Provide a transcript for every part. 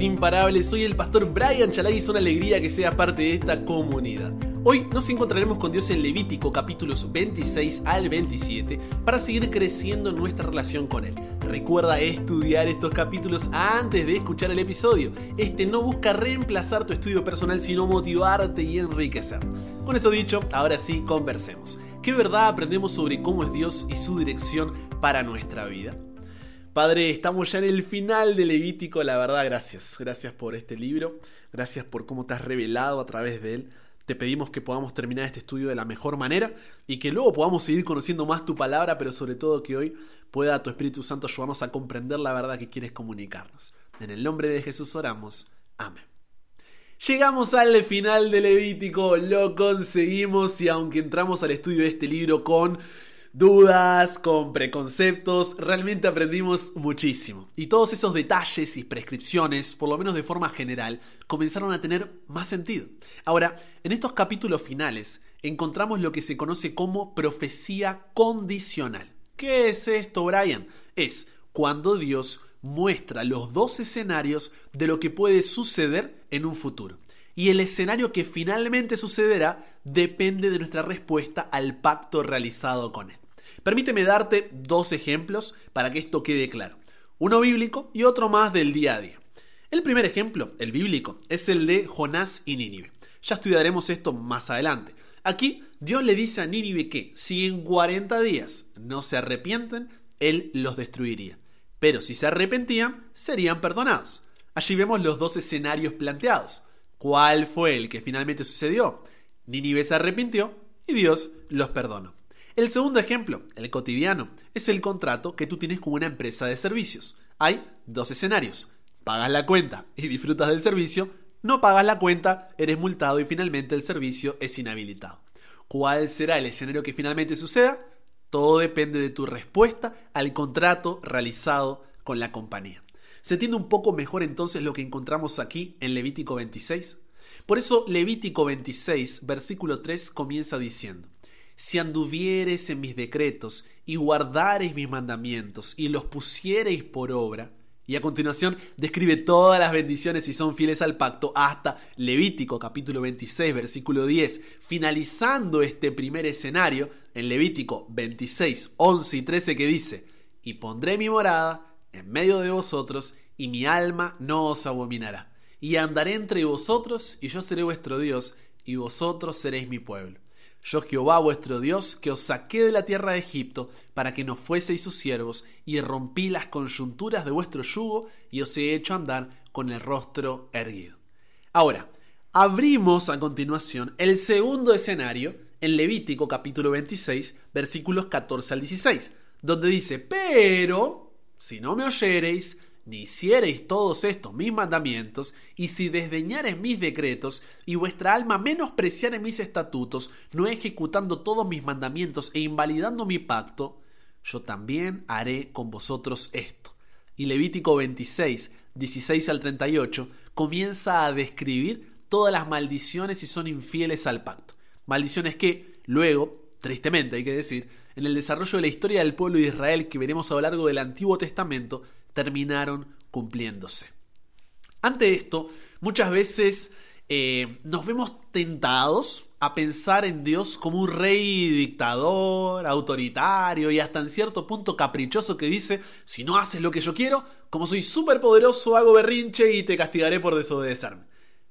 imparables. Soy el pastor Brian Chalai y es una alegría que seas parte de esta comunidad. Hoy nos encontraremos con Dios en Levítico capítulos 26 al 27 para seguir creciendo nuestra relación con Él. Recuerda estudiar estos capítulos antes de escuchar el episodio. Este no busca reemplazar tu estudio personal, sino motivarte y enriquecer. Con eso dicho, ahora sí, conversemos. ¿Qué verdad aprendemos sobre cómo es Dios y su dirección para nuestra vida? Padre, estamos ya en el final de Levítico, la verdad, gracias. Gracias por este libro, gracias por cómo te has revelado a través de él. Te pedimos que podamos terminar este estudio de la mejor manera y que luego podamos seguir conociendo más tu palabra, pero sobre todo que hoy pueda tu Espíritu Santo ayudarnos a comprender la verdad que quieres comunicarnos. En el nombre de Jesús oramos. Amén. Llegamos al final de Levítico, lo conseguimos y aunque entramos al estudio de este libro con dudas, con preconceptos, realmente aprendimos muchísimo. Y todos esos detalles y prescripciones, por lo menos de forma general, comenzaron a tener más sentido. Ahora, en estos capítulos finales encontramos lo que se conoce como profecía condicional. ¿Qué es esto, Brian? Es cuando Dios muestra los dos escenarios de lo que puede suceder en un futuro. Y el escenario que finalmente sucederá depende de nuestra respuesta al pacto realizado con Él. Permíteme darte dos ejemplos para que esto quede claro. Uno bíblico y otro más del día a día. El primer ejemplo, el bíblico, es el de Jonás y Nínive. Ya estudiaremos esto más adelante. Aquí Dios le dice a Nínive que si en 40 días no se arrepienten, Él los destruiría. Pero si se arrepentían, serían perdonados. Allí vemos los dos escenarios planteados. ¿Cuál fue el que finalmente sucedió? Nínive se arrepintió y Dios los perdonó. El segundo ejemplo, el cotidiano, es el contrato que tú tienes con una empresa de servicios. Hay dos escenarios. Pagas la cuenta y disfrutas del servicio, no pagas la cuenta, eres multado y finalmente el servicio es inhabilitado. ¿Cuál será el escenario que finalmente suceda? Todo depende de tu respuesta al contrato realizado con la compañía. ¿Se entiende un poco mejor entonces lo que encontramos aquí en Levítico 26? Por eso Levítico 26, versículo 3 comienza diciendo, si anduviereis en mis decretos y guardareis mis mandamientos y los pusiereis por obra, y a continuación describe todas las bendiciones si son fieles al pacto hasta Levítico capítulo 26 versículo 10, finalizando este primer escenario en Levítico 26, 11 y 13 que dice, y pondré mi morada en medio de vosotros y mi alma no os abominará, y andaré entre vosotros y yo seré vuestro Dios y vosotros seréis mi pueblo. Yo Jehová vuestro Dios, que os saqué de la tierra de Egipto, para que no fueseis sus siervos, y rompí las conjunturas de vuestro yugo, y os he hecho andar con el rostro erguido. Ahora, abrimos a continuación el segundo escenario en Levítico capítulo 26, versículos 14 al 16, donde dice, pero, si no me oyereis, ni hiciereis todos estos mis mandamientos, y si desdeñareis mis decretos, y vuestra alma menospreciare mis estatutos, no ejecutando todos mis mandamientos e invalidando mi pacto, yo también haré con vosotros esto. Y Levítico 26, 16 al 38, comienza a describir todas las maldiciones si son infieles al pacto. Maldiciones que, luego, tristemente hay que decir, en el desarrollo de la historia del pueblo de Israel que veremos a lo largo del Antiguo Testamento, terminaron cumpliéndose. Ante esto, muchas veces eh, nos vemos tentados a pensar en Dios como un rey dictador, autoritario y hasta en cierto punto caprichoso que dice, si no haces lo que yo quiero, como soy súper poderoso, hago berrinche y te castigaré por desobedecerme.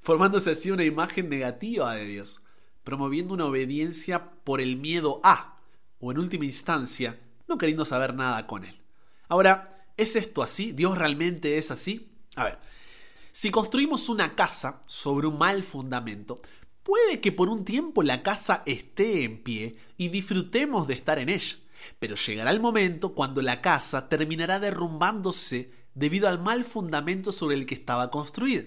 Formándose así una imagen negativa de Dios, promoviendo una obediencia por el miedo a, o en última instancia, no queriendo saber nada con Él. Ahora, ¿Es esto así? ¿Dios realmente es así? A ver, si construimos una casa sobre un mal fundamento, puede que por un tiempo la casa esté en pie y disfrutemos de estar en ella, pero llegará el momento cuando la casa terminará derrumbándose debido al mal fundamento sobre el que estaba construida.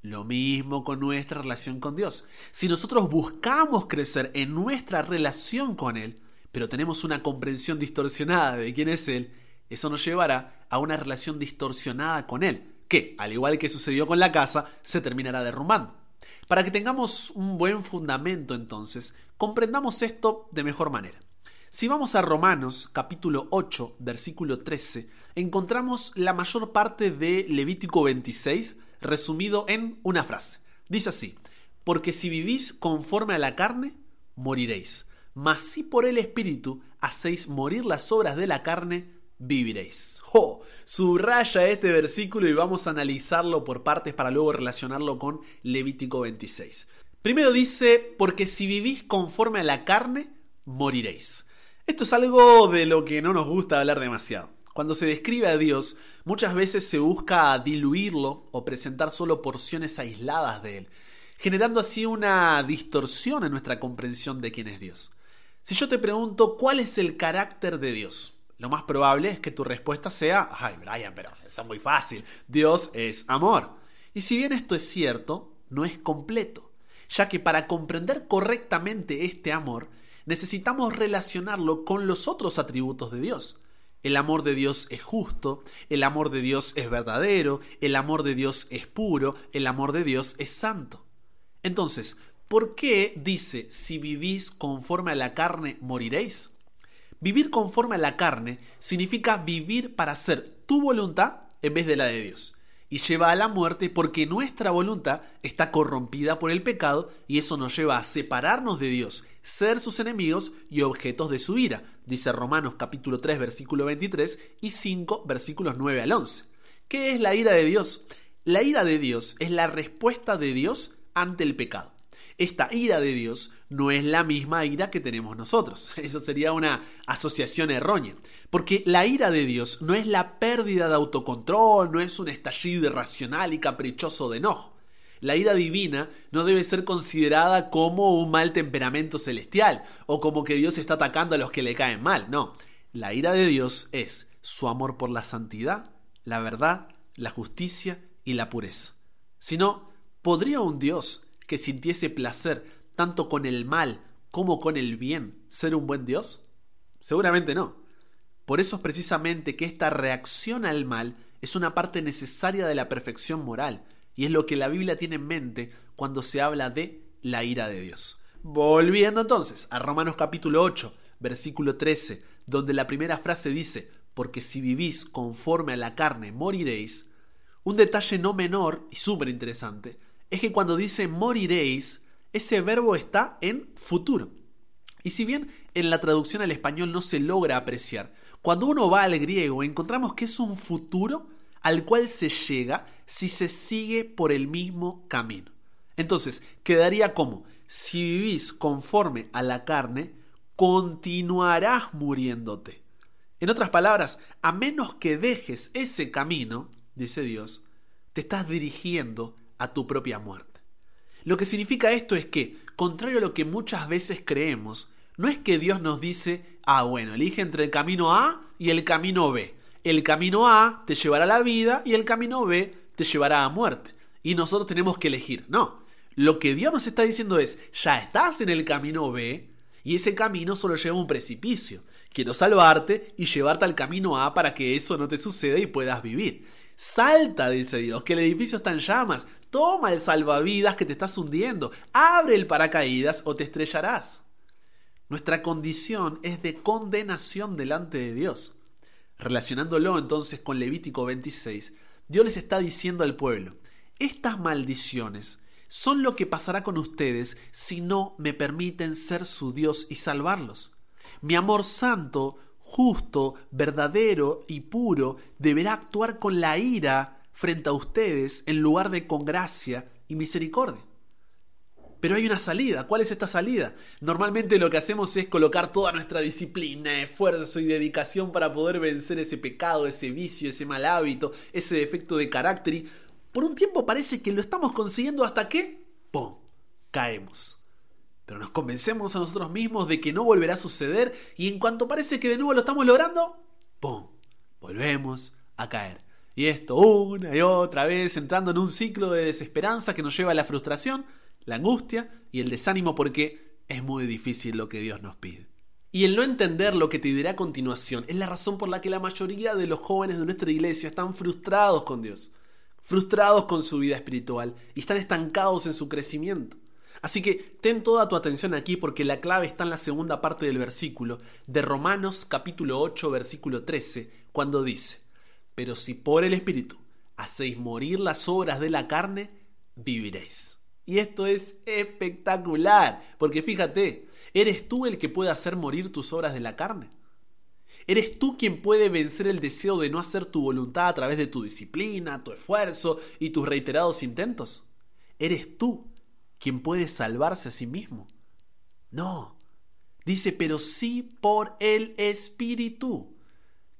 Lo mismo con nuestra relación con Dios. Si nosotros buscamos crecer en nuestra relación con Él, pero tenemos una comprensión distorsionada de quién es Él, eso nos llevará a una relación distorsionada con Él, que, al igual que sucedió con la casa, se terminará derrumbando. Para que tengamos un buen fundamento entonces, comprendamos esto de mejor manera. Si vamos a Romanos capítulo 8, versículo 13, encontramos la mayor parte de Levítico 26 resumido en una frase. Dice así, porque si vivís conforme a la carne, moriréis, mas si por el Espíritu hacéis morir las obras de la carne, viviréis. Subraya este versículo y vamos a analizarlo por partes para luego relacionarlo con Levítico 26. Primero dice, porque si vivís conforme a la carne, moriréis. Esto es algo de lo que no nos gusta hablar demasiado. Cuando se describe a Dios, muchas veces se busca diluirlo o presentar solo porciones aisladas de él, generando así una distorsión en nuestra comprensión de quién es Dios. Si yo te pregunto cuál es el carácter de Dios, lo más probable es que tu respuesta sea, ay Brian, pero eso es muy fácil, Dios es amor. Y si bien esto es cierto, no es completo, ya que para comprender correctamente este amor, necesitamos relacionarlo con los otros atributos de Dios. El amor de Dios es justo, el amor de Dios es verdadero, el amor de Dios es puro, el amor de Dios es santo. Entonces, ¿por qué dice, si vivís conforme a la carne, moriréis? Vivir conforme a la carne significa vivir para hacer tu voluntad en vez de la de Dios y lleva a la muerte porque nuestra voluntad está corrompida por el pecado y eso nos lleva a separarnos de Dios, ser sus enemigos y objetos de su ira, dice Romanos capítulo 3 versículo 23 y 5 versículos 9 al 11. ¿Qué es la ira de Dios? La ira de Dios es la respuesta de Dios ante el pecado esta ira de Dios no es la misma ira que tenemos nosotros. Eso sería una asociación errónea. Porque la ira de Dios no es la pérdida de autocontrol, no es un estallido irracional y caprichoso de enojo. La ira divina no debe ser considerada como un mal temperamento celestial o como que Dios está atacando a los que le caen mal. No, la ira de Dios es su amor por la santidad, la verdad, la justicia y la pureza. Si no, ¿podría un Dios que sintiese placer tanto con el mal como con el bien ser un buen Dios? Seguramente no. Por eso es precisamente que esta reacción al mal es una parte necesaria de la perfección moral y es lo que la Biblia tiene en mente cuando se habla de la ira de Dios. Volviendo entonces a Romanos capítulo 8, versículo 13, donde la primera frase dice, porque si vivís conforme a la carne moriréis, un detalle no menor y súper interesante es que cuando dice moriréis, ese verbo está en futuro. Y si bien en la traducción al español no se logra apreciar, cuando uno va al griego encontramos que es un futuro al cual se llega si se sigue por el mismo camino. Entonces, quedaría como, si vivís conforme a la carne, continuarás muriéndote. En otras palabras, a menos que dejes ese camino, dice Dios, te estás dirigiendo a tu propia muerte. Lo que significa esto es que, contrario a lo que muchas veces creemos, no es que Dios nos dice, ah, bueno, elige entre el camino A y el camino B. El camino A te llevará a la vida y el camino B te llevará a muerte. Y nosotros tenemos que elegir. No, lo que Dios nos está diciendo es, ya estás en el camino B y ese camino solo lleva un precipicio. Quiero salvarte y llevarte al camino A para que eso no te suceda y puedas vivir. Salta, dice Dios, que el edificio está en llamas. Toma el salvavidas que te estás hundiendo. Abre el paracaídas o te estrellarás. Nuestra condición es de condenación delante de Dios. Relacionándolo entonces con Levítico 26, Dios les está diciendo al pueblo, estas maldiciones son lo que pasará con ustedes si no me permiten ser su Dios y salvarlos. Mi amor santo, justo, verdadero y puro deberá actuar con la ira frente a ustedes en lugar de con gracia y misericordia. Pero hay una salida. ¿Cuál es esta salida? Normalmente lo que hacemos es colocar toda nuestra disciplina, esfuerzo y dedicación para poder vencer ese pecado, ese vicio, ese mal hábito, ese defecto de carácter y por un tiempo parece que lo estamos consiguiendo hasta que ¡pum! caemos. Pero nos convencemos a nosotros mismos de que no volverá a suceder y en cuanto parece que de nuevo lo estamos logrando, ¡pum! volvemos a caer. Y esto una y otra vez entrando en un ciclo de desesperanza que nos lleva a la frustración, la angustia y el desánimo porque es muy difícil lo que Dios nos pide. Y el no entender lo que te diré a continuación es la razón por la que la mayoría de los jóvenes de nuestra iglesia están frustrados con Dios, frustrados con su vida espiritual y están estancados en su crecimiento. Así que ten toda tu atención aquí porque la clave está en la segunda parte del versículo de Romanos capítulo 8 versículo 13, cuando dice, pero si por el Espíritu hacéis morir las obras de la carne, viviréis. Y esto es espectacular, porque fíjate, ¿eres tú el que puede hacer morir tus obras de la carne? ¿Eres tú quien puede vencer el deseo de no hacer tu voluntad a través de tu disciplina, tu esfuerzo y tus reiterados intentos? ¿Eres tú quien puede salvarse a sí mismo? No. Dice, pero sí por el Espíritu.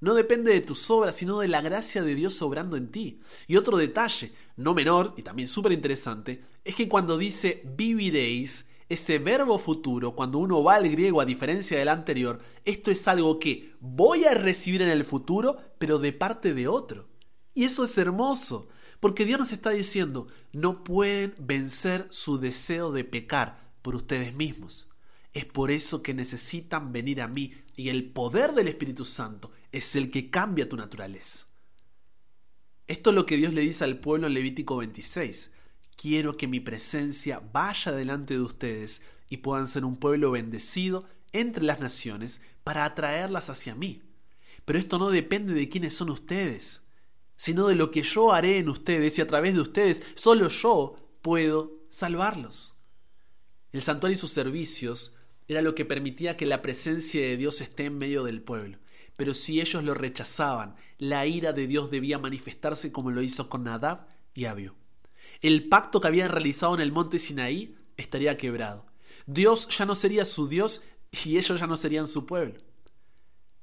No depende de tus obras, sino de la gracia de Dios obrando en ti. Y otro detalle, no menor y también súper interesante, es que cuando dice viviréis, ese verbo futuro, cuando uno va al griego a diferencia del anterior, esto es algo que voy a recibir en el futuro, pero de parte de otro. Y eso es hermoso, porque Dios nos está diciendo, no pueden vencer su deseo de pecar por ustedes mismos. Es por eso que necesitan venir a mí y el poder del Espíritu Santo es el que cambia tu naturaleza. Esto es lo que Dios le dice al pueblo en Levítico 26 quiero que mi presencia vaya delante de ustedes y puedan ser un pueblo bendecido entre las naciones para atraerlas hacia mí. Pero esto no depende de quiénes son ustedes, sino de lo que yo haré en ustedes y a través de ustedes solo yo puedo salvarlos. El santuario y sus servicios era lo que permitía que la presencia de Dios esté en medio del pueblo. Pero si ellos lo rechazaban, la ira de Dios debía manifestarse como lo hizo con Nadab y Abiú el pacto que habían realizado en el monte Sinaí estaría quebrado. Dios ya no sería su Dios y ellos ya no serían su pueblo.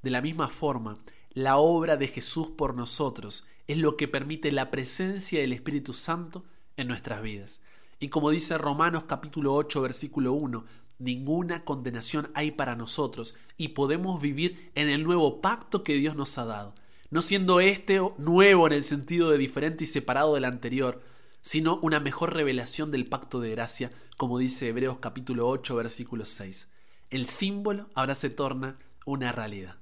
De la misma forma, la obra de Jesús por nosotros es lo que permite la presencia del Espíritu Santo en nuestras vidas. Y como dice Romanos capítulo 8 versículo 1, ninguna condenación hay para nosotros y podemos vivir en el nuevo pacto que Dios nos ha dado, no siendo este nuevo en el sentido de diferente y separado del anterior, sino una mejor revelación del pacto de gracia, como dice Hebreos capítulo 8, versículo 6. El símbolo ahora se torna una realidad.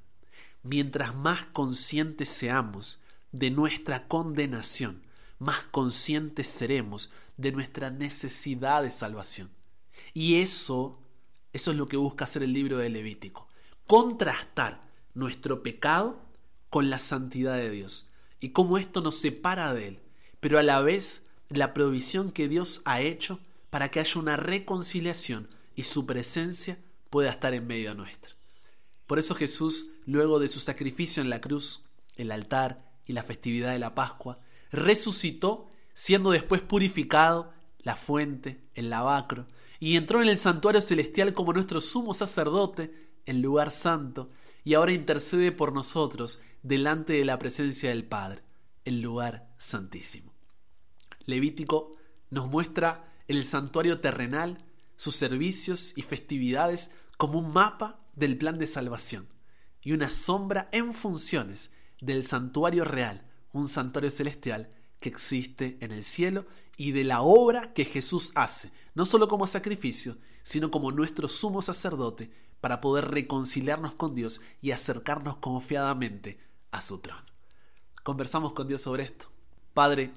Mientras más conscientes seamos de nuestra condenación, más conscientes seremos de nuestra necesidad de salvación. Y eso, eso es lo que busca hacer el libro de Levítico, contrastar nuestro pecado con la santidad de Dios y cómo esto nos separa de Él, pero a la vez la provisión que Dios ha hecho para que haya una reconciliación y su presencia pueda estar en medio nuestro. Por eso Jesús, luego de su sacrificio en la cruz, el altar y la festividad de la Pascua, resucitó, siendo después purificado la fuente, el lavacro, y entró en el santuario celestial como nuestro sumo sacerdote, el lugar santo, y ahora intercede por nosotros delante de la presencia del Padre, el lugar santísimo. Levítico nos muestra el santuario terrenal, sus servicios y festividades como un mapa del plan de salvación y una sombra en funciones del santuario real, un santuario celestial que existe en el cielo y de la obra que Jesús hace, no solo como sacrificio, sino como nuestro sumo sacerdote para poder reconciliarnos con Dios y acercarnos confiadamente a su trono. Conversamos con Dios sobre esto. Padre,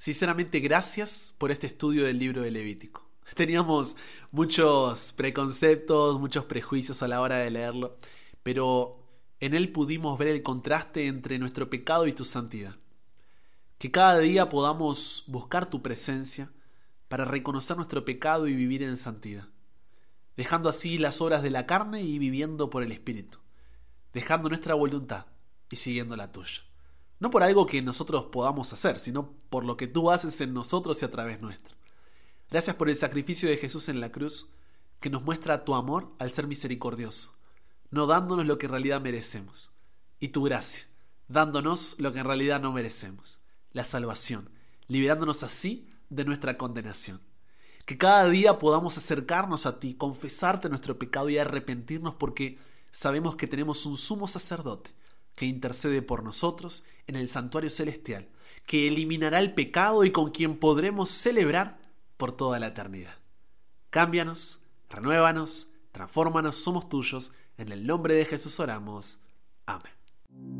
Sinceramente, gracias por este estudio del libro de Levítico. Teníamos muchos preconceptos, muchos prejuicios a la hora de leerlo, pero en él pudimos ver el contraste entre nuestro pecado y tu santidad. Que cada día podamos buscar tu presencia para reconocer nuestro pecado y vivir en santidad, dejando así las obras de la carne y viviendo por el Espíritu, dejando nuestra voluntad y siguiendo la tuya. No por algo que nosotros podamos hacer, sino por lo que tú haces en nosotros y a través nuestro. Gracias por el sacrificio de Jesús en la cruz, que nos muestra tu amor al ser misericordioso, no dándonos lo que en realidad merecemos, y tu gracia, dándonos lo que en realidad no merecemos, la salvación, liberándonos así de nuestra condenación. Que cada día podamos acercarnos a ti, confesarte nuestro pecado y arrepentirnos porque sabemos que tenemos un sumo sacerdote que intercede por nosotros en el santuario celestial, que eliminará el pecado y con quien podremos celebrar por toda la eternidad. Cámbianos, renuévanos, transfórmanos, somos tuyos. En el nombre de Jesús oramos. Amén.